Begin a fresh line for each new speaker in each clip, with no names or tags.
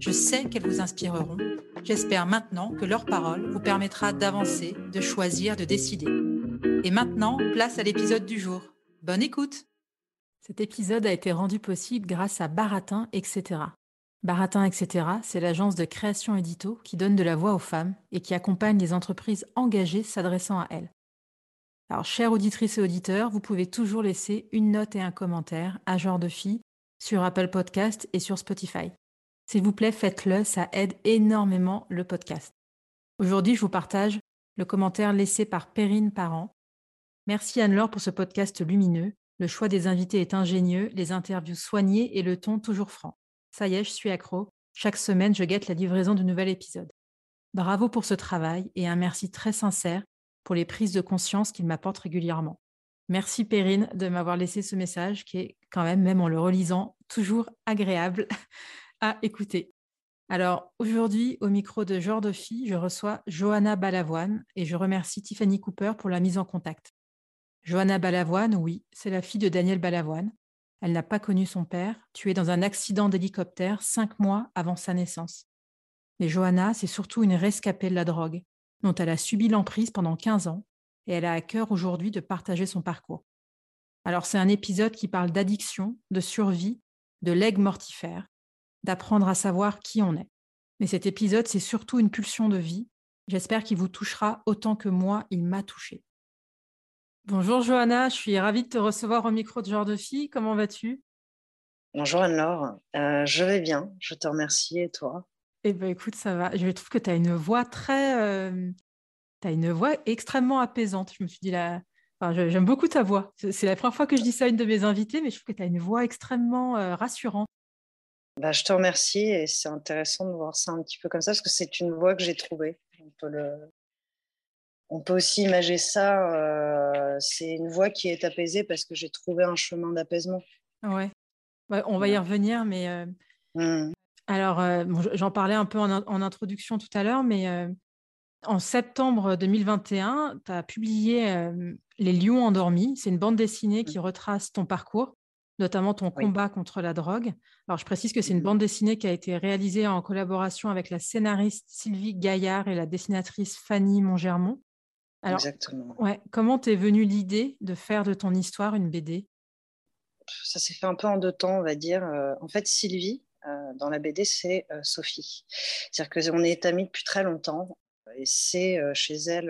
Je sais qu'elles vous inspireront. J'espère maintenant que leur parole vous permettra d'avancer, de choisir, de décider. Et maintenant, place à l'épisode du jour. Bonne écoute Cet épisode a été rendu possible grâce à Baratin, etc. Baratin, etc., c'est l'agence de création édito qui donne de la voix aux femmes et qui accompagne les entreprises engagées s'adressant à elles. Alors, chères auditrices et auditeurs, vous pouvez toujours laisser une note et un commentaire à genre de fille sur Apple Podcast et sur Spotify. S'il vous plaît, faites-le, ça aide énormément le podcast. Aujourd'hui, je vous partage le commentaire laissé par Perrine Parent. Merci Anne-Laure pour ce podcast lumineux. Le choix des invités est ingénieux, les interviews soignées et le ton toujours franc. Ça y est, je suis accro. Chaque semaine, je guette la livraison du nouvel épisode. Bravo pour ce travail et un merci très sincère pour les prises de conscience qu'il m'apporte régulièrement. Merci Perrine de m'avoir laissé ce message qui est quand même, même en le relisant, toujours agréable à écouter. Alors aujourd'hui, au micro de Genre de je reçois Johanna Balavoine et je remercie Tiffany Cooper pour la mise en contact. Johanna Balavoine, oui, c'est la fille de Daniel Balavoine, elle n'a pas connu son père, tué dans un accident d'hélicoptère cinq mois avant sa naissance. Mais Johanna, c'est surtout une rescapée de la drogue, dont elle a subi l'emprise pendant 15 ans, et elle a à cœur aujourd'hui de partager son parcours. Alors c'est un épisode qui parle d'addiction, de survie, de legs mortifère, d'apprendre à savoir qui on est. Mais cet épisode, c'est surtout une pulsion de vie. J'espère qu'il vous touchera autant que moi, il m'a touché. Bonjour Johanna, je suis ravie de te recevoir au micro de Genre de Fille. Comment vas-tu?
Bonjour Anne-Laure, euh, je vais bien, je te remercie et toi?
Eh bien écoute, ça va. Je trouve que tu as une voix très... Euh, tu as une voix extrêmement apaisante. Je me suis dit là... J'aime beaucoup ta voix. C'est la première fois que je dis ça à une de mes invitées, mais je trouve que tu as une voix extrêmement euh, rassurante.
Bah, je te remercie et c'est intéressant de voir ça un petit peu comme ça parce que c'est une voix que j'ai trouvée. On peut le, on peut aussi imaginer ça, euh, c'est une voie qui est apaisée parce que j'ai trouvé un chemin d'apaisement.
Ouais. on va y revenir, mais euh, mmh. alors euh, j'en parlais un peu en, introduction tout à l'heure, mais en septembre 2021, tu as publié Les Lions endormis. C'est une bande dessinée qui mmh. retrace ton parcours, notamment ton combat contre la drogue. Alors je précise que c'est une mmh. bande dessinée qui a été réalisée en collaboration avec la scénariste Sylvie Gaillard et la dessinatrice Fanny Montgermont.
Exactement.
Ouais, comment t'es venue l'idée de faire de ton histoire une BD
Ça s'est fait un peu en deux temps, on va dire. Euh, en fait, Sylvie, euh, dans la BD, c'est euh, Sophie. C'est-à-dire qu'on est amis depuis très longtemps. Et c'est chez elle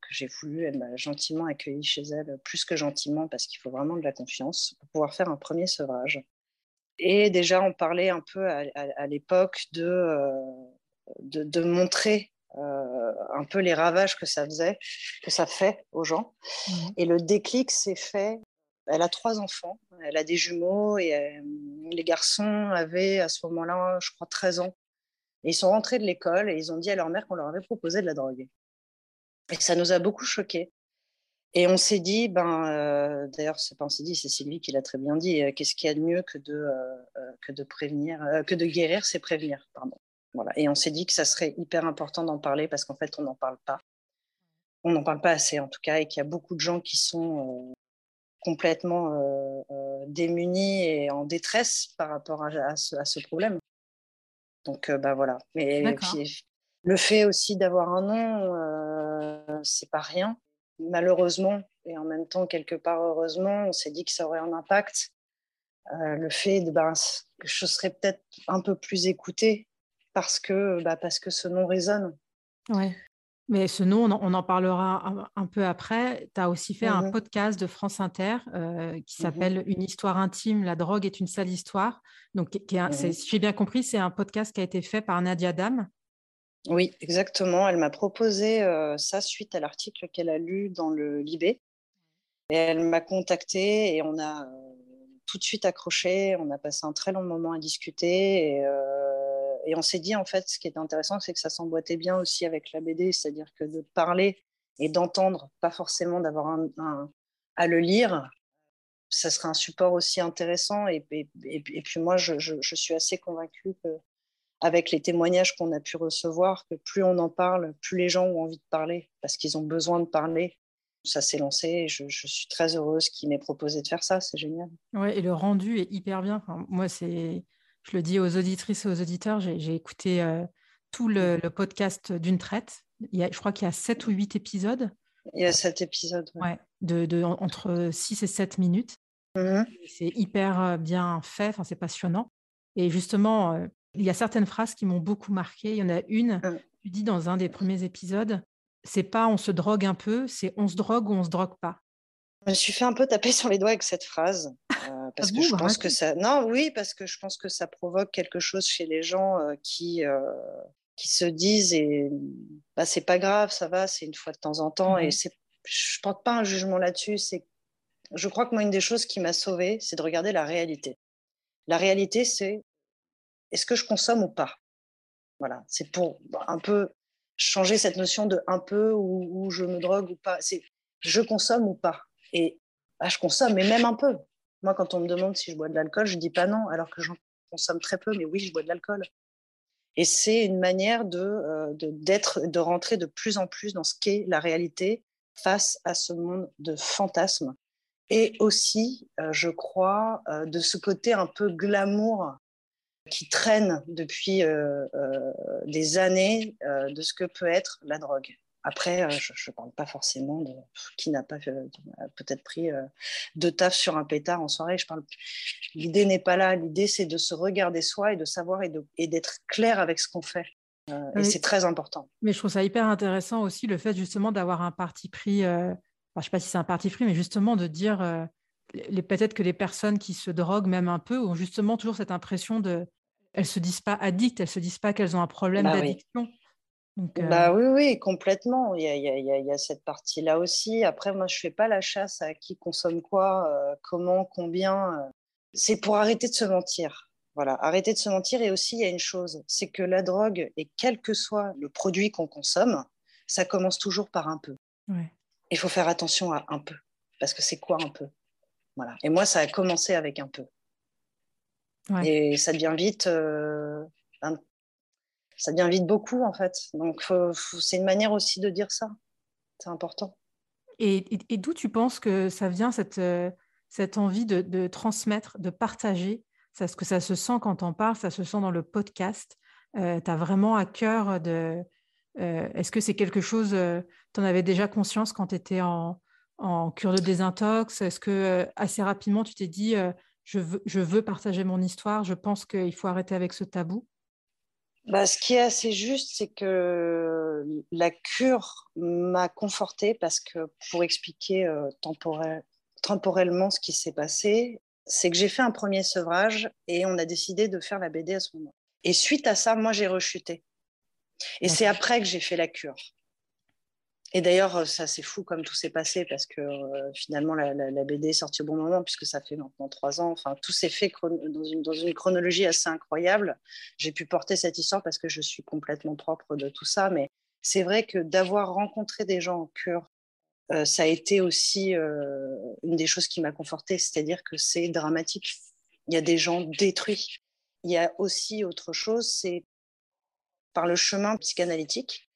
que j'ai voulu, elle m'a gentiment accueilli chez elle, plus que gentiment, parce qu'il faut vraiment de la confiance pour pouvoir faire un premier sevrage. Et déjà, on parlait un peu à, l'époque de, de, de, montrer euh, un peu les ravages que ça faisait, que ça fait aux gens. Mmh. Et le déclic s'est fait. Elle a trois enfants, elle a des jumeaux et euh, les garçons avaient à ce moment-là, je crois, 13 ans. Et ils sont rentrés de l'école et ils ont dit à leur mère qu'on leur avait proposé de la drogue. Et ça nous a beaucoup choqués. Et on s'est dit, ben, euh, d'ailleurs, c'est pas on s'est dit, c'est Sylvie qui l'a très bien dit, qu'est-ce qu'il y a de mieux que de, que de prévenir, que de guérir, c'est prévenir, pardon. Et on s'est dit que ça serait hyper important d'en parler parce qu'en fait, on n'en parle pas. On n'en parle pas assez, en tout cas, et qu'il y a beaucoup de gens qui sont euh, complètement euh, euh, démunis et en détresse par rapport à, ce, problème. Donc, ben voilà. Mais le fait aussi d'avoir un nom, c'est pas rien. Malheureusement, et en même temps, quelque part, heureusement, on s'est dit que ça aurait un impact. le fait de, ben, que je serais peut-être un peu plus écoutée parce que, bah, parce que ce nom résonne.
Ouais. Mais ce nom, on en, parlera un, peu après. Tu as aussi fait un podcast de France Inter euh, qui mmh s'appelle Une histoire intime, la drogue est une sale histoire. Donc, qui mmh si j'ai bien compris, c'est un podcast qui a été fait par Nadia Dam.
Oui, exactement. Elle m'a proposé euh, ça suite à l'article qu'elle a lu dans le Libé. Et elle m'a contacté et on a euh, tout de suite accroché. On a passé un très long moment à discuter. Et, et on s'est dit, en fait, ce qui est intéressant, c'est que ça s'emboîtait bien aussi avec la BD, c'est-à-dire que de parler et d'entendre, pas forcément d'avoir à le lire, ça serait un support aussi intéressant. Et, puis moi, je, suis assez convaincue que avec les témoignages qu'on a pu recevoir, que plus on en parle, plus les gens ont envie de parler, parce qu'ils ont besoin de parler. Ça s'est lancé et je, je, suis très heureuse qu'il m'ait proposé de faire ça, c'est génial.
Ouais, et le rendu est hyper bien. moi, c'est je le dis aux auditrices et aux auditeurs, j'ai écouté euh, tout le, podcast d'une traite. Il y a, je crois qu'il y a 7 ou 8 épisodes.
Il y a 7 épisodes.
Ouais. de, de, entre 6 et 7 minutes. Mmh c'est hyper euh, bien fait, c'est passionnant. Et justement, euh, il y a certaines phrases qui m'ont beaucoup marqué. Il y en a une, mmh. tu dis dans un des premiers épisodes, c'est pas on se drogue un peu, c'est on se drogue ou on se drogue pas.
Je me suis fait un peu taper sur les doigts avec cette phrase. Euh, parce que je pense que ça. Non, oui, parce que je pense que ça provoque quelque chose chez les gens euh, qui, euh, qui se disent et bah, c'est pas grave, ça va, c'est une fois de temps en temps. Et c'est, je ne porte pas un jugement là-dessus. C'est, je crois que moi, une des choses qui m'a sauvée, c'est de regarder la réalité. La réalité, c'est est-ce que je consomme ou pas? Voilà, c'est pour un peu changer cette notion de un peu ou, ou je me drogue ou pas. C'est je consomme ou pas? Et bah, je consomme, mais même un peu. Moi, quand on me demande si je bois de l'alcool, je dis pas non, alors que j'en consomme très peu, mais oui, je bois de l'alcool. Et c'est une manière de, euh, d'être, de, rentrer de plus en plus dans ce qu'est la réalité face à ce monde de fantasmes. Et aussi, euh, je crois, euh, de ce côté un peu glamour qui traîne depuis des années de ce que peut être la drogue. Après, euh, je ne parle pas forcément de qui n'a pas euh, peut-être pris euh, deux taf sur un pétard en soirée. Je parle. L'idée n'est pas là. L'idée, c'est de se regarder soi et de savoir et, d'être clair avec ce qu'on fait. et c'est très important.
Mais je trouve ça hyper intéressant aussi le fait justement d'avoir un parti pris. je ne sais pas si c'est un parti pris, mais justement de dire les, peut-être que les personnes qui se droguent même un peu ont justement toujours cette impression de. Elles se disent pas addictes, elles se disent pas qu'elles ont un problème bah d'addiction.
Euh, bah oui, oui, complètement. Il y a, cette partie-là aussi. Après, moi, je fais pas la chasse à qui consomme quoi, euh, comment, combien. Euh. C'est pour arrêter de se mentir. Voilà, arrêter de se mentir. Et aussi, il y a une chose, c'est que la drogue, et quel que soit le produit qu'on consomme, ça commence toujours par un peu. Il faut faire attention à un peu, parce que c'est quoi un peu? Voilà. Et moi, ça a commencé avec un peu. Et ça devient vite ça devient vite beaucoup en fait. Donc c'est une manière aussi de dire ça. C'est important.
Et, d'où tu penses que ça vient cette, euh, envie de, transmettre, de partager? Est-ce que ça se sent quand on parle, ça se sent dans le podcast euh, Tu as vraiment à cœur de... Euh, est-ce que c'est quelque chose, tu en avais déjà conscience quand tu étais en, cure de désintox? Est-ce que assez rapidement tu t'es dit, je veux partager mon histoire, je pense qu'il faut arrêter avec ce tabou?
Bah, ce qui est assez juste, c'est que la cure m'a confortée parce que pour expliquer euh, temporellement ce qui s'est passé, c'est que j'ai fait un premier sevrage et on a décidé de faire la BD à ce moment. Et suite à ça, moi, j'ai rechuté. Et c'est après que j'ai fait la cure. Et d'ailleurs, ça c'est fou comme tout s'est passé parce que finalement la, BD est sortie au bon moment puisque ça fait maintenant trois ans. Enfin, tout s'est fait dans une, chronologie assez incroyable. J'ai pu porter cette histoire parce que je suis complètement propre de tout ça. Mais c'est vrai que d'avoir rencontré des gens en cure, ça a été aussi une des choses qui m'a confortée. C'est-à-dire que c'est dramatique. Il y a des gens détruits. Il y a aussi autre chose, c'est par le chemin psychanalytique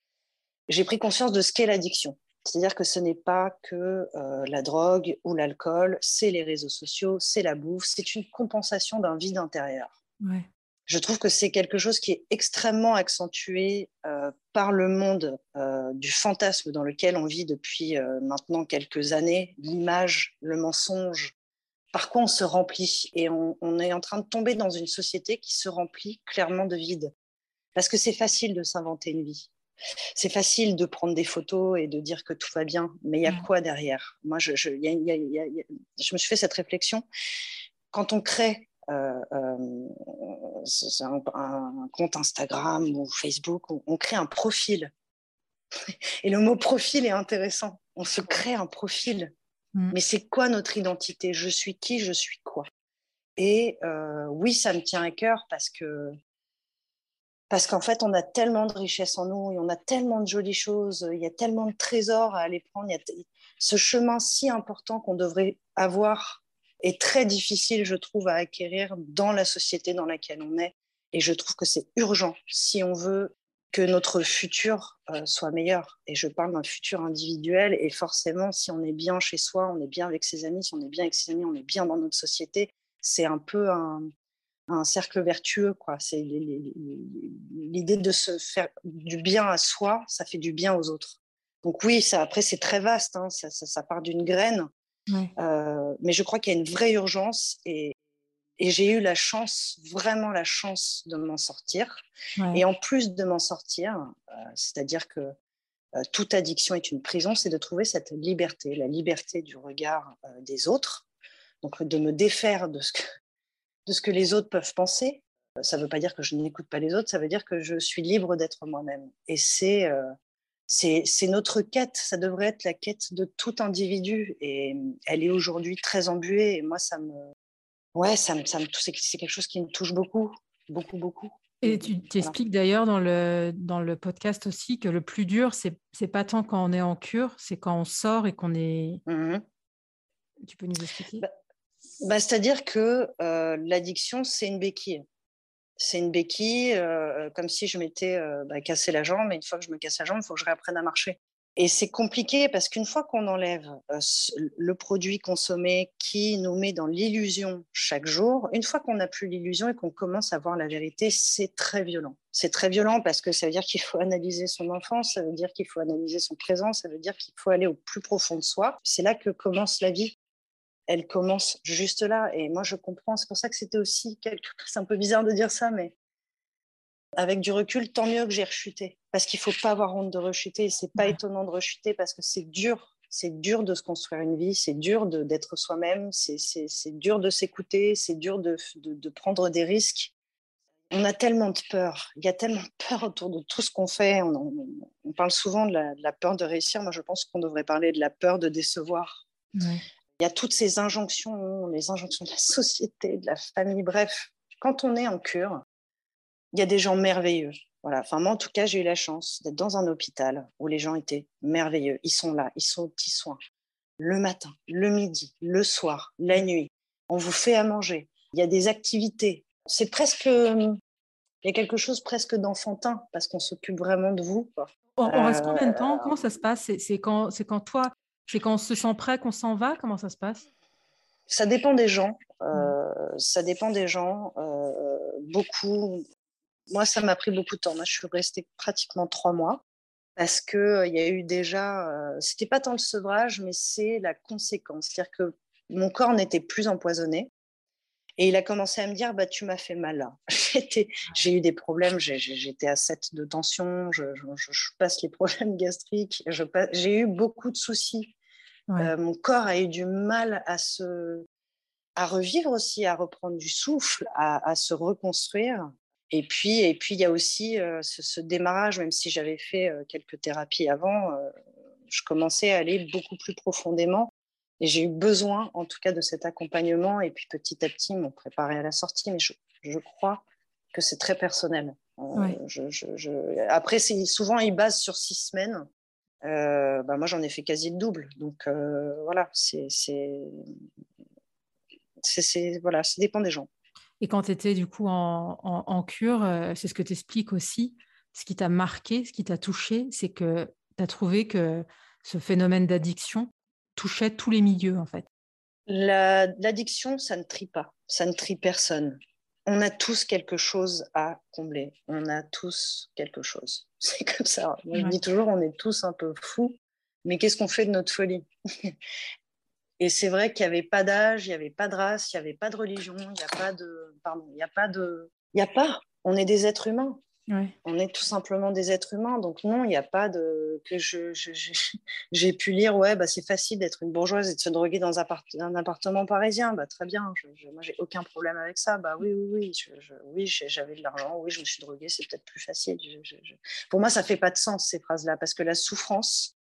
j'ai pris conscience de ce qu'est l'addiction. C'est-à-dire que ce n'est pas que euh, la drogue ou l'alcool, c'est les réseaux sociaux, c'est la bouffe, c'est une compensation d'un vide intérieur. Je trouve que c'est quelque chose qui est extrêmement accentué euh, par le monde euh, du fantasme dans lequel on vit depuis maintenant quelques années, l'image, le mensonge, par quoi on se remplit. Et on, on, est en train de tomber dans une société qui se remplit clairement de vide. Parce que c'est facile de s'inventer une vie. C'est facile de prendre des photos et de dire que tout va bien, mais il y a quoi derrière? Moi, je, je, je me suis fait cette réflexion. Quand on crée euh, euh, un, compte Instagram ou Facebook, on, crée un profil. Et le mot profil est intéressant. On se crée un profil. Mm. Mais c'est quoi notre identité? Je suis qui? Je suis quoi? Et euh, oui, ça me tient à cœur parce que parce qu'en fait, on a tellement de richesses en nous on a tellement de jolies choses, il y a tellement de trésors à aller prendre, il y a ce chemin si important qu'on devrait avoir est très difficile, je trouve, à acquérir dans la société dans laquelle on est. Et je trouve que c'est urgent si on veut que notre futur euh, soit meilleur. Et je parle d'un futur individuel. Et forcément, si on est bien chez soi, on est bien avec ses amis, si on est bien avec ses amis, on est bien dans notre société. C'est un peu un, un cercle vertueux. quoi. C'est l'idée de se faire du bien à soi, ça fait du bien aux autres. Donc oui, ça, après, c'est très vaste. Hein. ça, ça, part d'une graine. Euh, mais je crois qu'il y a une vraie urgence et, et j'ai eu la chance, vraiment la chance de m'en sortir. Et en plus de m'en sortir, euh, c'est-à-dire que euh, toute addiction est une prison, c'est de trouver cette liberté, la liberté du regard des autres, donc de me défaire de ce que, de ce que les autres peuvent penser. Ça ne veut pas dire que je n'écoute pas les autres, ça veut dire que je suis libre d'être moi-même. Et c'est c'est notre quête, ça devrait être la quête de tout individu. Et elle est aujourd'hui très embuée. Et moi, ça me. Ouais, ça me, ça me c'est quelque chose qui me touche beaucoup, beaucoup, beaucoup.
Et tu t'expliques d'ailleurs dans le, dans le podcast aussi que le plus dur, c'est n'est pas tant quand on est en cure, c'est quand on sort et qu'on est. Mmh tu peux nous expliquer?
Bah, bah, C'est-à-dire que euh, l'addiction, c'est une béquille c'est une béquille, euh, comme si je m'étais euh, bah, cassé la jambe. Et une fois que je me casse la jambe, il faut que je réapprenne à marcher. Et c'est compliqué parce qu'une fois qu'on enlève le produit consommé qui nous met dans l'illusion chaque jour, une fois qu'on n'a plus l'illusion et qu'on commence à voir la vérité, c'est très violent. C'est très violent parce que ça veut dire qu'il faut analyser son enfance, ça veut dire qu'il faut analyser son présent, ça veut dire qu'il faut aller au plus profond de soi. C'est là que commence la vie elle commence juste là. Et moi, je comprends. C'est pour ça que c'était aussi quelque C'est un peu bizarre de dire ça, mais avec du recul, tant mieux que j'ai rechuté. Parce qu'il ne faut pas avoir honte de rechuter. C'est pas étonnant de rechuter parce que c'est dur. C'est dur de se construire une vie. C'est dur d'être soi-même. C'est dur de s'écouter. C'est dur de, de, prendre des risques. On a tellement de peur. Il y a tellement de peur autour de tout ce qu'on fait. On, on, parle souvent de la, peur de réussir. Moi, je pense qu'on devrait parler de la peur de décevoir. Il y a toutes ces injonctions, les injonctions de la société, de la famille, bref. Quand on est en cure, il y a des gens merveilleux. Voilà. Enfin, moi, en tout cas, j'ai eu la chance d'être dans un hôpital où les gens étaient merveilleux. Ils sont là, ils sont aux petits soins. Le matin, le midi, le soir, la nuit. On vous fait à manger. Il y a des activités. C'est presque. Il y a quelque chose presque d'enfantin parce qu'on s'occupe vraiment de vous.
On, reste combien de temps? Comment ça se passe? C'est quand, quand toi, c'est quand on se sent prêt qu'on s'en va Comment ça se passe?
Ça dépend des gens. Euh, ça dépend des gens. Euh, beaucoup. Moi, ça m'a pris beaucoup de temps. Moi, je suis restée pratiquement trois mois parce qu'il euh, il y a eu déjà. C'était pas tant le sevrage, mais c'est la conséquence. C'est-à-dire que mon corps n'était plus empoisonné. Et il a commencé à me dire, bah, tu m'as fait mal. J'ai eu des problèmes, j'étais à 7 de tension, je, passe les problèmes gastriques, j'ai eu beaucoup de soucis. Euh, mon corps a eu du mal à se à revivre aussi, à reprendre du souffle, à, se reconstruire. Et puis, et puis il y a aussi euh, ce, démarrage, même si j'avais fait euh, quelques thérapies avant, je commençais à aller beaucoup plus profondément et j'ai eu besoin, en tout cas, de cet accompagnement. Et puis petit à petit, ils m'ont préparé à la sortie. Mais je, je crois que c'est très personnel. Euh, je, je, Après, souvent, ils basent sur six semaines. Euh, bah, moi, j'en ai fait quasi le double. Donc euh, voilà, c'est voilà, ça dépend des gens.
Et quand tu étais du coup en, en, en cure, c'est ce que tu expliques aussi. Ce qui t'a marqué, ce qui t'a touché, c'est que tu as trouvé que ce phénomène d'addiction, touchait tous les milieux, en fait.
L'addiction, ça ne trie pas, ça ne trie personne. On a tous quelque chose à combler, on a tous quelque chose. C'est comme ça. Moi, je dis toujours, on est tous un peu fous, mais qu'est-ce qu'on fait de notre folie? Et c'est vrai qu'il n'y avait pas d'âge, il n'y avait pas de race, il n'y avait pas de religion, il n'y a pas de. Pardon, il n'y a pas de. Il n'y a pas. On est des êtres humains. On est tout simplement des êtres humains. Donc non, il n'y a pas de que je, j'ai pu lire ouais bah c'est facile d'être une bourgeoise et de se droguer dans un, appartement parisien. Bah très bien. Moi j'ai aucun problème avec ça. Bah oui oui oui. oui j'avais de l'argent. Oui je me suis droguée. C'est peut-être plus facile. Pour moi ça fait pas de sens ces phrases là parce que la souffrance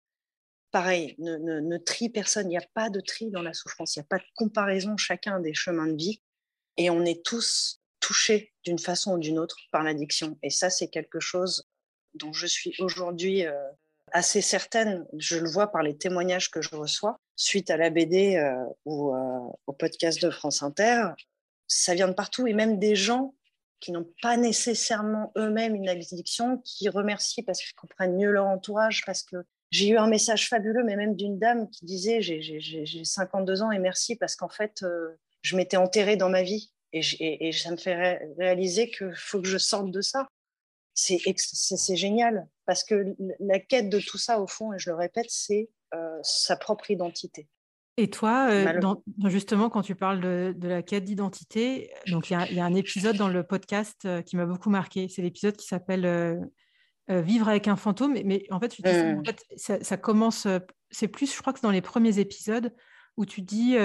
pareil, ne, ne, trie personne. Il n'y a pas de tri dans la souffrance. Il n'y a pas de comparaison. Chacun des chemins de vie. Et on est tous touchés d'une façon ou d'une autre par l'addiction. Et ça, c'est quelque chose dont je suis aujourd'hui euh, assez certaine. Je le vois par les témoignages que je reçois suite à la BD euh, ou euh, au podcast de France Inter. Ça vient de partout et même des gens qui n'ont pas nécessairement eux-mêmes une addiction, qui remercient parce qu'ils comprennent mieux leur entourage, parce que j'ai eu un message fabuleux, mais même d'une dame qui disait J'ai 52 ans et merci parce qu'en fait, je m'étais enterrée dans ma vie et, ça me fait réaliser qu'il faut que je sorte de ça. C'est génial parce que la quête de tout ça, au fond, et je le répète, c'est euh, sa propre identité.
Et toi, euh, justement, quand tu parles de, la quête d'identité, donc il y, a un épisode dans le podcast qui m'a beaucoup marqué. C'est l'épisode qui s'appelle euh, vivre avec un fantôme. Mais, en fait, tu dis, mmh. ça, commence, euh, c'est plus, je crois que c'est dans les premiers épisodes où tu dis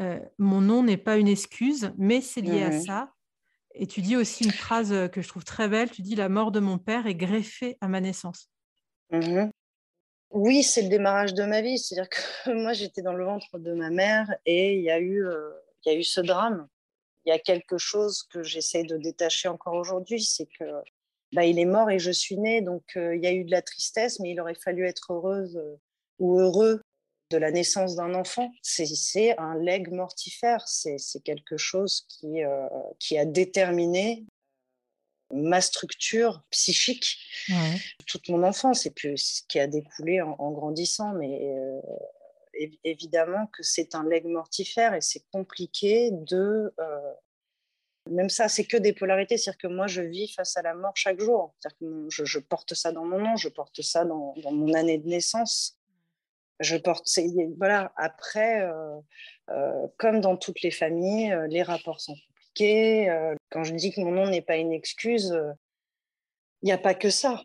euh, mon nom n'est pas une excuse, mais c'est lié à ça. Et tu dis aussi une phrase que je trouve très belle. Tu dis la mort de mon père est greffée à ma naissance.
Mmh oui, c'est le démarrage de ma vie. C'est-à-dire que moi, j'étais dans le ventre de ma mère et il y a eu, il y a eu ce drame. Il y a quelque chose que j'essaie de détacher encore aujourd'hui, c'est que bah, il est mort et je suis née. Donc, euh, il y a eu de la tristesse, mais il aurait fallu être heureuse euh, ou heureux de la naissance d'un enfant. C'est un legs mortifère. C'est quelque chose qui, euh, qui a déterminé ma structure psychique toute mon enfance et puis ce qui a découlé en, grandissant. Mais évidemment que c'est un legs mortifère et c'est compliqué de même ça, c'est que des polarités. C'est-à-dire que moi, je vis face à la mort chaque jour. C'est-à-dire que je, porte ça dans mon nom, je porte ça dans, mon année de naissance. Je porte. Voilà. Après, euh, euh, comme dans toutes les familles, euh, les rapports sont compliqués. quand je dis que mon nom n'est pas une excuse, il n'y a pas que ça.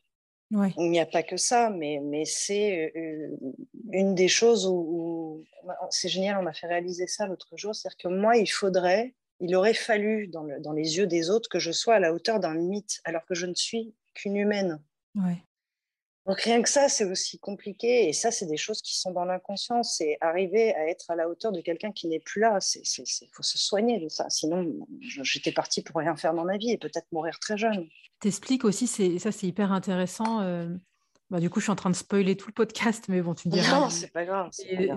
Il n'y a pas que ça, mais, mais c'est une des choses où c'est génial, on m'a fait réaliser ça l'autre jour. C'est-à-dire que moi, il faudrait il aurait fallu, dans, les yeux des autres, que je sois à la hauteur d'un mythe, alors que je ne suis qu'une humaine. Donc rien que ça, c'est aussi compliqué. Et ça, c'est des choses qui sont dans l'inconscient. C'est arriver à être à la hauteur de quelqu'un qui n'est plus là. Il faut se soigner de ça. Sinon, j'étais partie pour rien faire dans ma vie et peut-être mourir très jeune.
T'expliques aussi, ça c'est hyper intéressant. Euh, bah, du coup, je suis en train de spoiler tout le podcast, mais bon, tu me diras.
Non, c'est pas grave.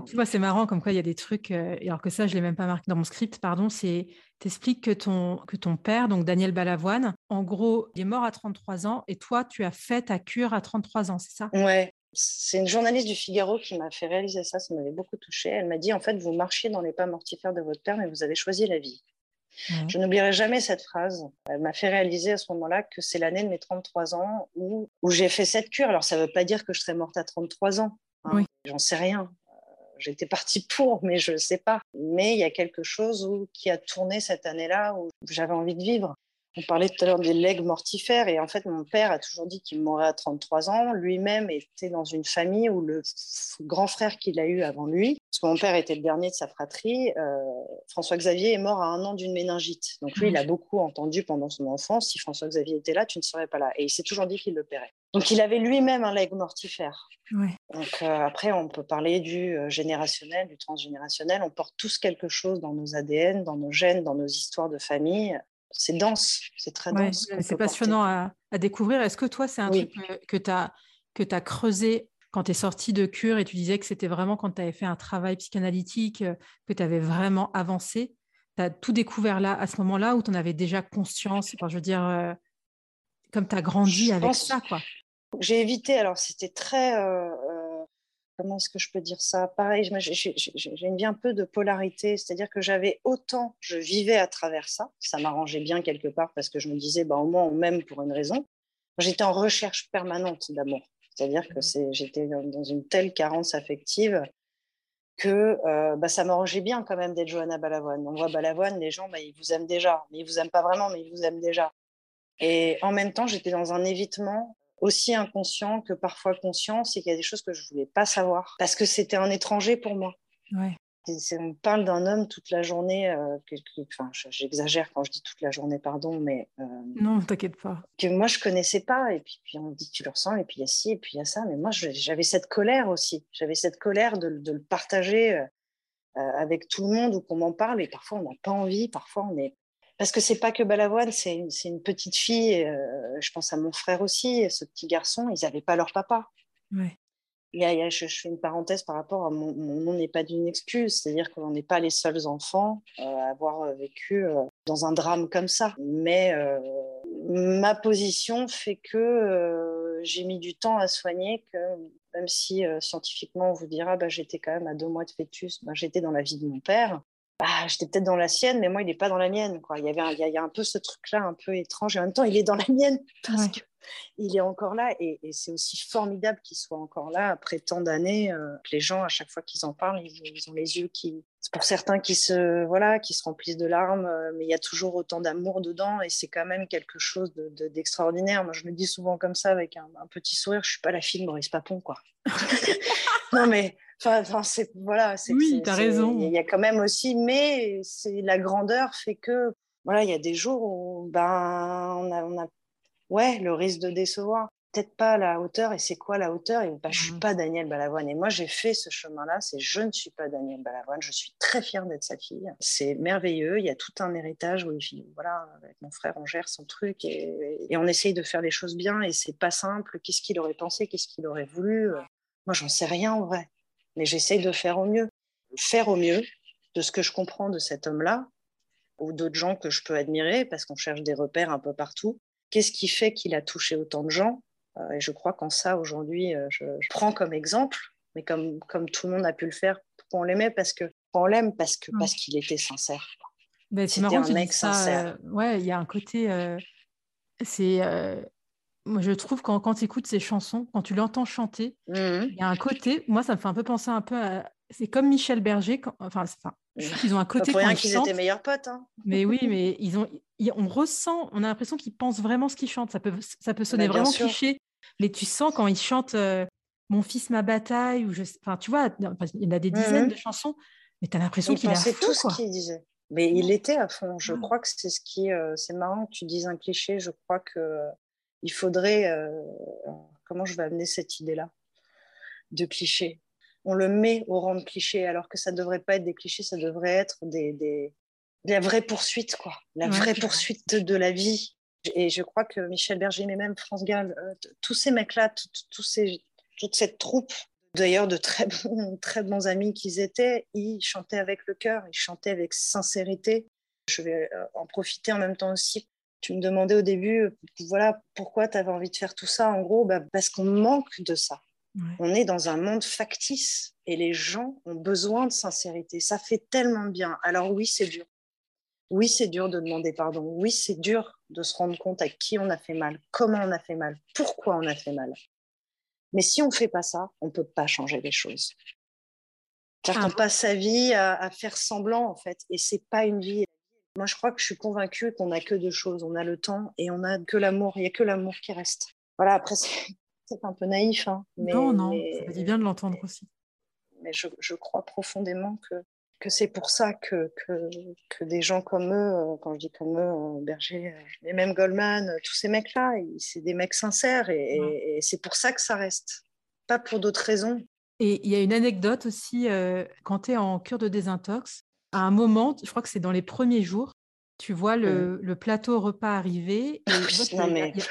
Tu vois, c'est marrant, comme quoi il y a des trucs, euh, alors que ça, je ne l'ai même pas marqué dans mon script, pardon, c'est t'expliques que ton, que ton père, donc Daniel Balavoine, en gros, il est mort à 33 ans et toi, tu as fait ta cure à 33 ans, c'est ça?
Ouais. C'est une journaliste du Figaro qui m'a fait réaliser ça, ça m'avait beaucoup touché. Elle m'a dit, en fait, vous marchiez dans les pas mortifères de votre père, mais vous avez choisi la vie. Je n'oublierai jamais cette phrase. Elle m'a fait réaliser à ce moment-là que c'est l'année de mes 33 ans où, où j'ai fait cette cure. Alors, ça ne veut pas dire que je serais morte à 33 ans. Hein. J'en sais rien. Euh, j'étais partie pour, mais je ne sais pas. Mais il y a quelque chose où, qui a tourné cette année-là où j'avais envie de vivre. On parlait tout à l'heure des legs mortifères et en fait mon père a toujours dit qu'il mourrait à 33 ans. Lui-même était dans une famille où le grand frère qu'il a eu avant lui, parce que mon père était le dernier de sa fratrie, euh, François-Xavier est mort à un an d'une méningite. Donc lui, il a beaucoup entendu pendant son enfance, si François-Xavier était là, tu ne serais pas là. Et il s'est toujours dit qu'il le paierait. Donc il avait lui-même un leg mortifère. Donc euh, après, on peut parler du euh, générationnel, du transgénérationnel. On porte tous quelque chose dans nos ADN, dans nos gènes, dans nos histoires de famille c'est dense, c'est très dense.
c'est passionnant à, découvrir. Est-ce que toi, c'est un truc que, tu as, que as creusé quand tu es sorti de cure et tu disais que c'était vraiment quand tu avais fait un travail psychanalytique, euh, que tu avais vraiment avancé? Tu as tout découvert là, à ce moment-là, ou tu en avais déjà conscience? Je veux dire, euh, comme tu as grandi avec ça, quoi.
J'ai évité, alors c'était très. Euh, comment est-ce que je peux dire ça Pareil, j'ai une vie un peu de polarité, c'est-à-dire que j'avais autant, je vivais à travers ça, ça m'arrangeait bien quelque part parce que je me disais, bah, au moins on m'aime pour une raison. J'étais en recherche permanente d'amour, c'est-à-dire que j'étais dans une telle carence affective que euh, bah, ça m'arrangeait bien quand même d'être Johanna Balavoine. On voit Balavoine, les gens, bah, ils vous aiment déjà, mais ils vous aiment pas vraiment, mais ils vous aiment déjà. Et en même temps, j'étais dans un évitement aussi inconscient que parfois conscient, c'est qu'il y a des choses que je voulais pas savoir parce que c'était un étranger pour moi.
Ouais.
On parle d'un homme toute la journée, euh, enfin, j'exagère quand je dis toute la journée, pardon, mais. Euh,
non, t'inquiète pas.
Que moi, je connaissais pas, et puis, puis on me dit tu le ressens, et puis il y a ci, et puis il y a ça, mais moi, j'avais cette colère aussi. J'avais cette colère de, de le partager euh, avec tout le monde ou qu'on m'en parle, et parfois on n'a pas envie, parfois on est parce que c'est pas que Balavoine, c'est une, une, petite fille. Euh, je pense à mon frère aussi, ce petit garçon, ils n'avaient pas leur papa.
Ouais.
Il y a, il y a, je, je, fais une parenthèse par rapport à mon, mon nom n'est pas d'une excuse, c'est-à-dire qu'on n'est pas les seuls enfants euh, à avoir vécu euh, dans un drame comme ça. Mais ma position fait que j'ai mis du temps à soigner, que même si scientifiquement on vous dira bah, j'étais quand même à deux mois de fœtus, bah, j'étais dans la vie de mon père bah, j'étais peut-être dans la sienne, mais moi, il n'est pas dans la mienne. Quoi. Il, y avait un, il, y a, il y a un peu ce truc-là un peu étrange. Et en même temps, il est dans la mienne parce ouais. qu'il est encore là. Et, et c'est aussi formidable qu'il soit encore là après tant d'années. Euh, les gens, à chaque fois qu'ils en parlent, ils, ils, ont les yeux qui. C'est pour certains qui se, voilà, qui se remplissent de larmes, euh, mais il y a toujours autant d'amour dedans. Et c'est quand même quelque chose de, de, d'extraordinaire. Moi, je le dis souvent comme ça, avec un, un petit sourire. Je ne suis pas la fille de Maurice Papon, quoi. non, mais Enfin, enfin c'est voilà. C'est,
oui, tu as raison.
Il y a quand même aussi, mais c'est la grandeur fait que voilà, il y a des jours où ben on a, on a ouais le risque de décevoir. Peut-être pas à la hauteur. Et c'est quoi la hauteur? Et ben, je suis pas Daniel Balavoine. Et moi, j'ai fait ce chemin-là. C'est je ne suis pas Daniel Balavoine. Je suis très fière d'être sa fille. C'est merveilleux. Il y a tout un héritage où voilà, avec mon frère, on gère son truc et, et on essaye de faire les choses bien. Et c'est pas simple. Qu'est-ce qu'il aurait pensé? Qu'est-ce qu'il aurait voulu? Moi, j'en sais rien en vrai mais j'essaye de faire au mieux. Faire au mieux de ce que je comprends de cet homme-là, ou d'autres gens que je peux admirer, parce qu'on cherche des repères un peu partout. Qu'est-ce qui fait qu'il a touché autant de gens? Euh, Et je crois qu'en ça, aujourd'hui, euh, je, je, prends comme exemple, mais comme, comme tout le monde a pu le faire, on l'aimait Parce que on l'aime parce que parce qu'il était sincère.
Ben, c'est marrant, un mec ça, sincère. Euh, ouais, il y a un côté, euh, c'est moi, je trouve quand, quand tu écoutes ces chansons, quand tu l'entends chanter, il
mmh.
y a un côté, moi, ça me fait un peu penser un peu à. C'est comme Michel Berger, quand, enfin, enfin je trouve qu'ils ont un côté.
Pas pour rien qu'ils étaient meilleurs potes. Hein.
Mais oui, mais ils ont, ils, on ressent, on a l'impression qu'ils pensent vraiment ce qu'ils chantent. Ça peut, ça peut sonner bah, vraiment sûr. cliché, mais tu sens quand ils chantent euh, Mon fils, ma bataille, ou je, enfin, tu vois, il y en a des dizaines mmh. de chansons, mais tu as l'impression qu'il est à fond.
tout
quoi.
ce qu'il disait. Mais il était à fond. Je mmh. crois que c'est ce qui. Euh, c'est marrant que tu dises un cliché. Je crois que il faudrait, euh, comment je vais amener cette idée-là de cliché? On le met au rang de cliché, alors que ça ne devrait pas être des clichés, ça devrait être des, des la vraie poursuite, quoi, la ouais, vraie poursuite de, de, la vie. Et je crois que Michel Berger, mais même France Gall, euh, tous ces mecs-là, ces, toute cette troupe, d'ailleurs de très bons, très bons amis qu'ils étaient, ils chantaient avec le cœur, ils chantaient avec sincérité. Je vais euh, en profiter en même temps aussi tu me demandais au début, voilà, pourquoi tu avais envie de faire tout ça En gros, bah, parce qu'on manque de ça.
Ouais.
On est dans un monde factice et les gens ont besoin de sincérité. Ça fait tellement bien. Alors oui, c'est dur. Oui, c'est dur de demander pardon. Oui, c'est dur de se rendre compte à qui on a fait mal, comment on a fait mal, pourquoi on a fait mal. Mais si on ne fait pas ça, on ne peut pas changer les choses. Ah. on passe sa vie à, à, faire semblant, en fait, et c'est pas une vie. Moi, je crois que je suis convaincue qu'on n'a que deux choses. On a le temps et on a que l'amour. Il n'y a que l'amour qui reste. Voilà, après, c'est un peu naïf. Hein, mais,
non, non,
mais,
ça me dit bien de l'entendre aussi.
Mais je, je, crois profondément que, que c'est pour ça que, que, que, des gens comme eux, quand je dis comme eux, Berger, et même Goldman, tous ces mecs-là, c'est des mecs sincères et, ouais. et, et c'est pour ça que ça reste. Pas pour d'autres raisons.
Et il y a une anecdote aussi, euh, quand tu es en cure de désintox, à un moment, je crois que c'est dans les premiers jours, tu vois le, mmh. le plateau repas arriver. Et
non, mais...
il, y a,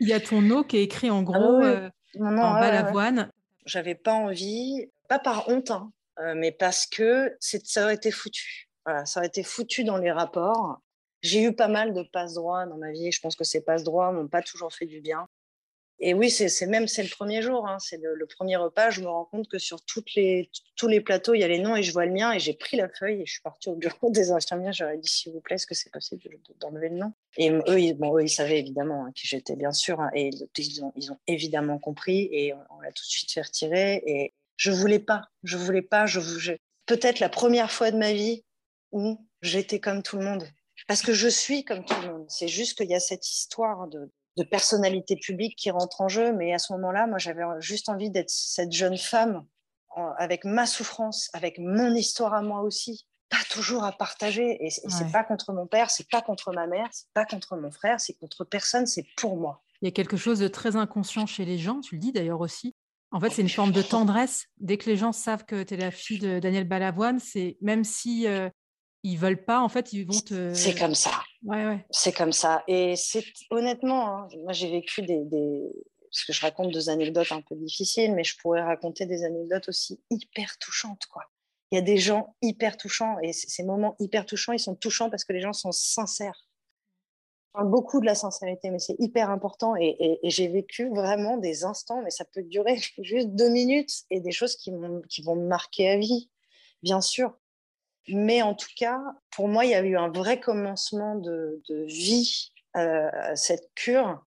il, y a, ton nom qui est écrit en gros ah, oui. euh,
non, non,
en
ouais,
bas l'avoine. Ouais.
J'avais pas envie, pas par honte, hein, euh, mais parce que ça aurait été foutu. Voilà, ça aurait été foutu dans les rapports. J'ai eu pas mal de passe droits dans ma vie. Je pense que ces passe droits m'ont pas toujours fait du bien. Et oui, c'est même c'est le premier jour, hein, c'est le, premier repas. Je me rends compte que sur toutes les, tous les plateaux, il y a les noms et je vois le mien et j'ai prit la feuille et je suis partie au bureau des infirmières. J'aurais dit s'il vous plaît, est-ce que c'est possible d'enlever le nom? Et eux, ils, bon, eux, ils savaient évidemment hein, qui j'étais, bien sûr, hein, et ils ont, ils ont évidemment compris et on l'a tout de suite fait retirer. Et je voulais pas, je voulais pas. Je, je peut-être la première fois de ma vie où j'étais comme tout le monde. Parce que je suis comme tout le monde. C'est juste qu'il y a cette histoire de, de personnalité publique qui rentre en jeu. Mais à ce moment-là, moi, j'avais juste envie d'être cette jeune femme avec ma souffrance, avec mon histoire à moi aussi, pas toujours à partager. Et, c'est pas contre mon père, c'est pas contre ma mère, c'est pas contre mon frère, c'est contre personne, c'est pour moi.
Il y a quelque chose de très inconscient chez les gens, tu le dis d'ailleurs aussi. En fait, c'est une forme de tendresse. Dès que les gens savent que tu es la fille de Daniel Balavoine, c'est même si euh, ils veulent pas, en fait, ils vont te.
C'est comme ça.
Ouais, ouais.
C'est comme ça. Et c'est honnêtement, hein, moi j'ai vécu des, parce que je raconte deux anecdotes un peu difficiles, mais je pourrais raconter des anecdotes aussi hyper touchantes, quoi. Il y a des gens hyper touchants et ces moments hyper touchants, ils sont touchants parce que les gens sont sincères. Beaucoup de la sincérité, mais c'est hyper important et, j'ai vécu vraiment des instants, mais ça peut durer juste deux minutes et des choses qui, qui vont me marquer à vie, bien sûr. Mais en tout cas, pour moi, il y a eu un vrai commencement de, vie euh, à cette cure.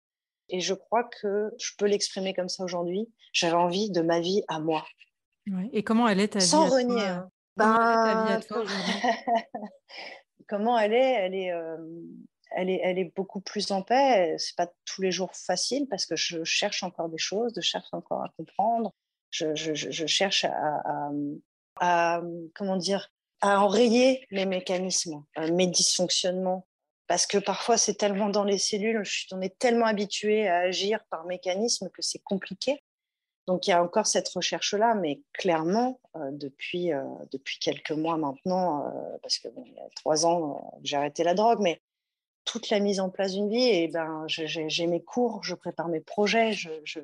Et je crois que je peux l'exprimer comme ça aujourd'hui. J'avais envie de ma vie à moi.
Et comment elle est ta
Sans
vie
renier.
Hein
ben, comment elle est? Elle est, euh, elle est, elle est beaucoup plus en paix. C'est pas tous les jours facile parce que je cherche encore des choses, je cherche encore à comprendre. Je, je, je cherche à, à, comment dire, à enrayer mes mécanismes, euh, mes dysfonctionnements. Parce que parfois, c'est tellement dans les cellules, on est tellement habitué à agir par mécanisme que c'est compliqué. Donc il y a encore cette recherche-là, mais clairement, euh, depuis, euh, depuis quelques mois maintenant, euh, parce que il y a trois ans, j'ai arrêté la drogue, mais toute la mise en place d'une vie, et ben, j'ai mes cours, je prépare mes projets, je, je,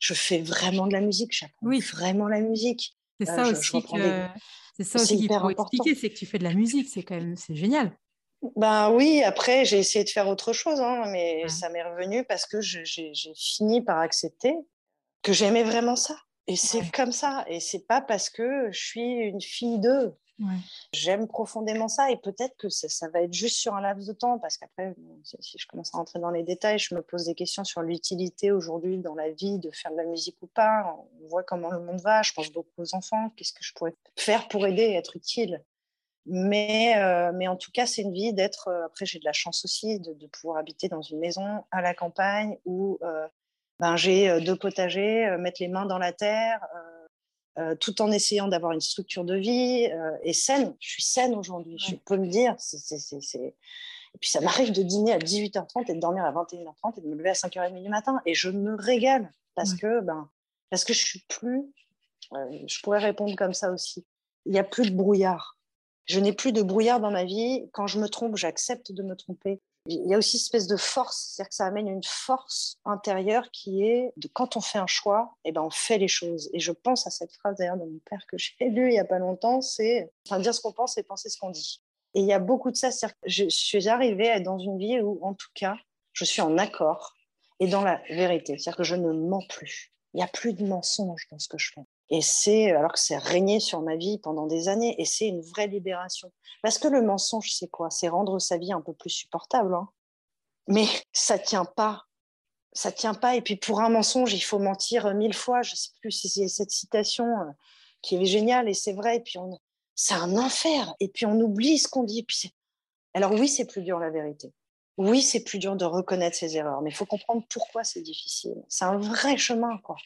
je fais vraiment de la musique, j'apprends oui. vraiment la musique.
C'est ça aussi c'est ça aussi qu'il faut expliquer, c'est que tu fais de la musique, c'est quand même c'est génial.
Ben oui, après j'ai essayé de faire autre chose, hein, mais ça m'est revenu parce que j'ai fini par accepter que j'aimais vraiment ça. Et c'est comme ça. Et c'est pas parce que je suis une fille d'eux. J'aime profondément ça et peut-être que ça, va être juste sur un laps de temps parce qu'après, si je commence à rentrer dans les détails, je me pose des questions sur l'utilité aujourd'hui dans la vie de faire de la musique ou pas. On voit comment le monde va. Je pense beaucoup aux enfants. Qu'est-ce que je pourrais faire pour aider et être utile? Mais, euh, mais en tout cas, c'est une vie d'être. Euh, après, j'ai de la chance aussi de, de, pouvoir habiter dans une maison à la campagne où euh, ben, j'ai deux potagers, mettre les mains dans la terre, euh, tout en essayant d'avoir une structure de vie et saine. Je suis saine aujourd'hui, je peux me dire. Et puis ça m'arrive de dîner à 18h30 et de dormir à 21h30 et de me lever à 5h30 du matin et je me régale parce que ben parce que je suis plus. je pourrais répondre comme ça aussi. Il n'y a plus de brouillard. Je n'ai plus de brouillard dans ma vie. Quand je me trompe, j'accepte de me tromper il y a aussi une espèce de force, c'est-à-dire que ça amène une force intérieure qui est de quand on fait un choix, et eh ben on fait les choses. Et je pense à cette phrase d'ailleurs de mon père que j'ai lue il y a pas longtemps, c'est dire ce qu'on pense et penser ce qu'on dit. Et il y a beaucoup de ça, c'est-à-dire que je suis arrivée à être dans une vie où, en tout cas, je suis en accord et dans la vérité, c'est-à-dire que je ne mens plus. Il n'y a plus de mensonges dans ce que je fais. Et c'est alors que c'est régné sur ma vie pendant des années, et c'est une vraie libération. Parce que le mensonge, c'est quoi? C'est rendre sa vie un peu plus supportable. Hein. Mais ça tient pas. Ça tient pas. Et puis pour un mensonge, il faut mentir mille fois. Je sais plus si c'est cette citation euh, qui est géniale, et c'est vrai. Et puis c'est un enfer. Et puis on oublie ce qu'on dit. alors oui, c'est plus dur la vérité. Oui, c'est plus dur de reconnaître ses erreurs, mais il faut comprendre pourquoi c'est difficile. C'est un vrai chemin, quoi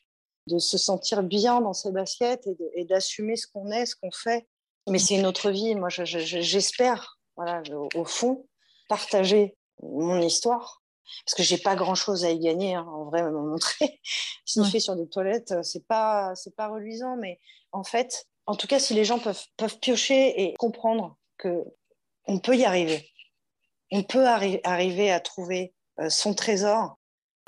de se sentir bien dans ses baskets et d'assumer ce qu'on est, ce qu'on fait. Mais c'est une autre vie. Moi, j'espère, voilà, au fond, partager mon histoire. Parce que j'ai pas grand chose à y gagner, hein, en vrai, me montrer. Sniffer fait sur des toilettes, c'est pas, c'est pas reluisant, mais en fait, en tout cas, si les gens peuvent, peuvent piocher et comprendre que on peut y arriver, on peut arriver à trouver euh, son trésor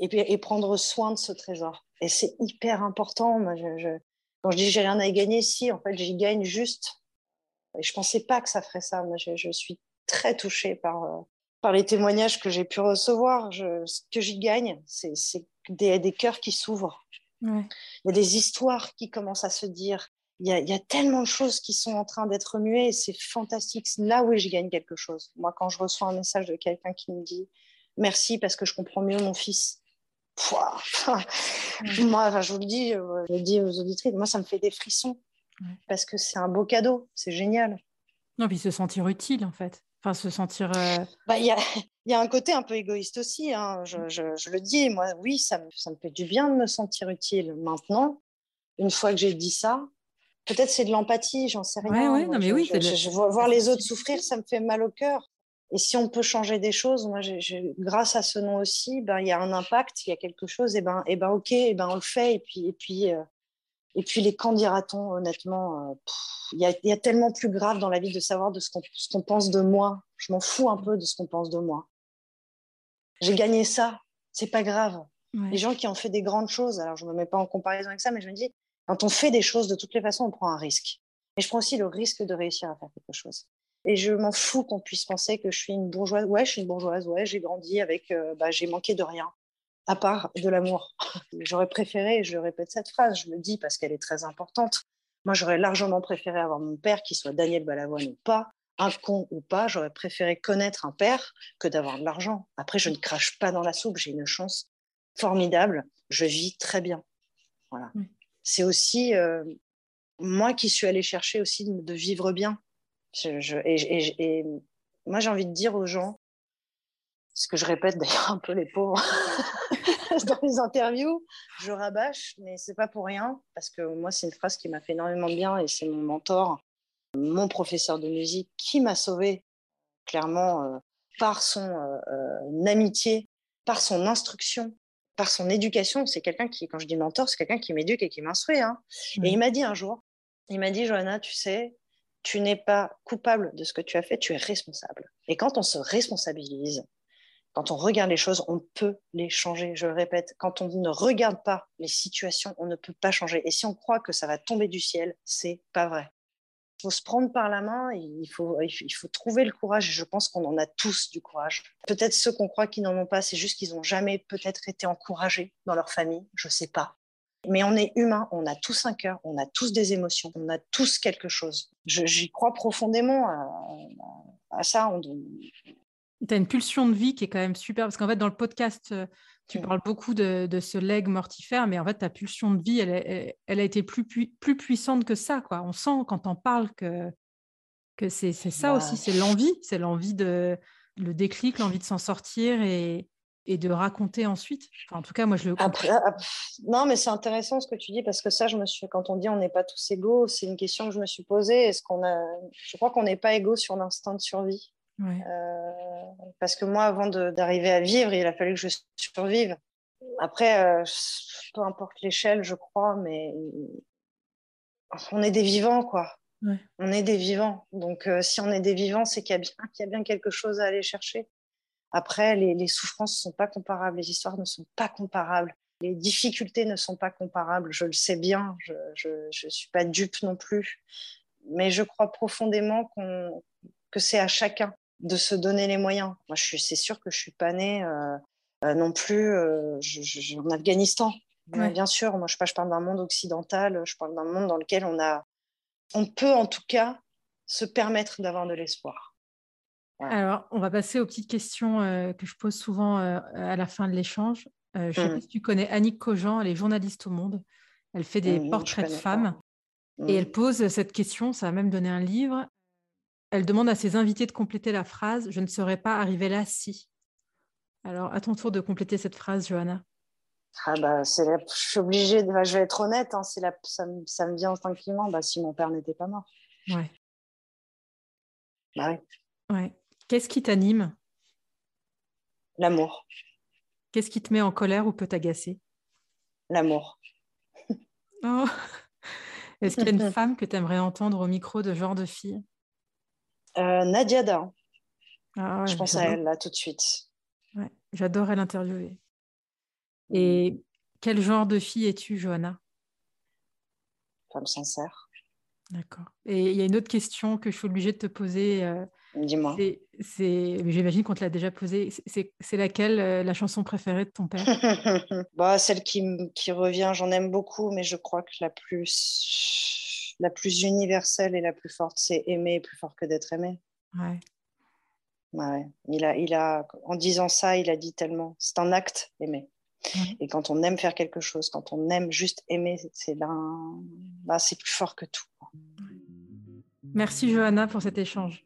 et, et prendre soin de ce trésor. Et c'est hyper important. Moi, je, quand je dis j'ai rien à y gagner, si, en fait, j'y gagne juste. Et je pensais pas que ça ferait ça. Moi, je, suis très touchée par, euh, par les témoignages que j'ai pu recevoir. Je, ce que j'y gagne, c'est des, des cœurs qui s'ouvrent. Il y a des histoires qui commencent à se dire. Il y, a, il y a tellement de choses qui sont en train d'être muées. C'est fantastique. Là où j'y gagne quelque chose. Moi, quand je reçois un message de quelqu'un qui me dit merci parce que je comprends mieux mon fils moi, je vous le dis, euh, je le dis aux auditrices, moi, ça me fait des frissons parce que c'est un beau cadeau, c'est génial.
Non, puis se sentir utile, en fait. Enfin, se sentir.
Bah, il y, a, y, a, un côté un peu égoïste aussi. Hein. Je, je, je, le dis, moi, oui, ça me, ça me fait du bien de me sentir utile. Maintenant, une fois que j'ai dit ça, peut-être c'est de l'empathie, j'en sais rien.
Ouais, ouais, non, mais oui,
je, voir les autres souffrir, ça me fait mal au cœur. Et si on peut changer des choses, moi, grâce à ce nom aussi, ben, il y a un impact, il y a quelque chose, et ben, et ben ok, et ben, on le fait. Et puis, et puis, euh, et puis les qu'en dira-t-on, honnêtement euh, Il y, a, y, a, tellement plus grave dans la vie de savoir de ce qu'on pense de moi. Je m'en fous un peu de ce qu'on pense de moi. J'ai gagné ça, c'est pas grave. Les gens qui ont fait des grandes choses, alors je ne me mets pas en comparaison avec ça, mais je me dis, quand on fait des choses, de toutes les façons, on prend un risque. Et je prends aussi le risque de réussir à faire quelque chose. Et je m'en fous qu'on puisse penser que je suis une bourgeoise. Ouais, je suis une bourgeoise. Ouais, j'ai grandi avec. Euh, bah, j'ai manqué de rien, à part de l'amour. j'aurais préféré, je répète cette phrase, je le dis parce qu'elle est très importante. Moi, j'aurais largement préféré avoir mon père, qui soit Daniel Balavoine ou pas, un con ou pas. J'aurais préféré connaître un père que d'avoir de l'argent. Après, je ne crache pas dans la soupe. J'ai une chance formidable. Je vis très bien. Voilà. C'est aussi euh, moi qui suis allée chercher aussi de vivre bien et, moi, j'ai envie de dire aux gens, ce que je répète d'ailleurs un peu les pauvres dans les interviews, je rabâche, mais c'est pas pour rien, parce que moi, c'est une phrase qui m'a fait énormément de bien et c'est mon mentor, mon professeur de musique, qui m'a sauvé clairement euh, par son euh, euh, amitié, par son instruction, par son éducation. C'est quelqu'un qui, quand je dis mentor, c'est quelqu'un qui m'éduque et qui m'instruit. Hein. Et il m'a dit un jour, il m'a dit, Johanna, tu sais, tu n'es pas coupable de ce que tu as fait, tu es responsable. Et quand on se responsabilise, quand on regarde les choses, on peut les changer. Je le répète, quand on ne regarde pas les situations, on ne peut pas changer. Et si on croit que ça va tomber du ciel, c'est pas vrai. Il faut se prendre par la main, il faut, trouver le courage. Et je pense qu'on en a tous du courage. Peut-être ceux qu'on croit qu'ils n'en ont pas, c'est juste qu'ils n'ont jamais peut-être été encouragés dans leur famille. Je sais pas. Mais on est humain, on a tous un cœur, on a tous des émotions, on a tous quelque chose. J'y crois profondément à, ça.
Tu as une pulsion de vie qui est quand même super, parce qu'en fait, dans le podcast, euh, tu parles beaucoup de, ce leg mortifère, mais en fait, ta pulsion de vie, elle, elle, a été plus, plus puissante que ça. Quoi. On sent quand on parle que, que c'est ça bah aussi, c'est l'envie, c'est l'envie de le déclic, l'envie de s'en sortir et, et de raconter ensuite. en tout cas, moi, je le.
Après, non, mais c'est intéressant ce que tu dis parce que ça, je me suis. Quand on dit on n'est pas tous égaux, c'est une question que je me suis posée. Est-ce qu'on a Je crois qu'on n'est pas égaux sur l'instinct de survie. Euh, parce que moi, avant d'arriver à vivre, il a fallu que je survive. Après, euh, peu importe l'échelle, je crois, mais on est des vivants, quoi. On est des vivants. Donc, euh, si on est des vivants, c'est qu'il y, y, a bien quelque chose à aller chercher. Après, les, souffrances ne sont pas comparables, les histoires ne sont pas comparables, les difficultés ne sont pas comparables. Je le sais bien, je ne suis pas dupe non plus. Mais je crois profondément que c'est à chacun de se donner les moyens. Moi, c'est sûr que je ne suis pas née euh, euh, non plus euh, en Afghanistan. Bien sûr, moi, je, je parle d'un monde occidental, je parle d'un monde dans lequel on, a, on peut en tout cas se permettre d'avoir de l'espoir.
Alors, on va passer aux petites questions euh, que je pose souvent euh, à la fin de l'échange. Euh, je ne sais pas mmh. si tu connais Annick Cogent, elle est journaliste au Monde. Elle fait des mmh, portraits de femmes. Et elle mmh. pose cette question, ça a même donné un livre. Elle demande à ses invités de compléter la phrase Je ne serais pas arrivée là si. Alors, à ton tour de compléter cette phrase, Johanna.
Ah bah, je suis obligée, de... je vais être honnête, hein, la... ça, me... ça, me vient instinctivement bah, si mon père n'était pas mort.
Ouais.
Bah oui.
Ouais. Qu'est-ce qui t'anime?
L'amour.
Qu'est-ce qui te met en colère ou peut t'agacer?
L'amour.
Oh. Est-ce qu'il y a une femme que tu aimerais entendre au micro de genre de fille?
Euh, Nadia Da. Ah Je pense à elle là tout de suite.
Ouais, J'adorerais l'interviewer. Et quel genre de fille es-tu, Johanna?
Femme sincère.
D'accord. Et il y a une autre question que je suis obligée de te poser. Euh,
Dis-moi.
J'imagine qu'on te l'a déjà posée. C'est laquelle euh, la chanson préférée de ton père?
Bah, Celle qui, qui revient, j'en aime beaucoup, mais je crois que la plus, la plus universelle et la plus forte, c'est aimer plus fort que d'être aimé.
Ouais.
ouais. Il a, il a, en disant ça, il a dit tellement. C'est un acte, aimer. Et quand on aime faire quelque chose, quand on aime juste aimer, c'est ben, plus fort que tout.
Merci Johanna pour cet échange.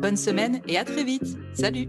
Bonne semaine et à très vite. Salut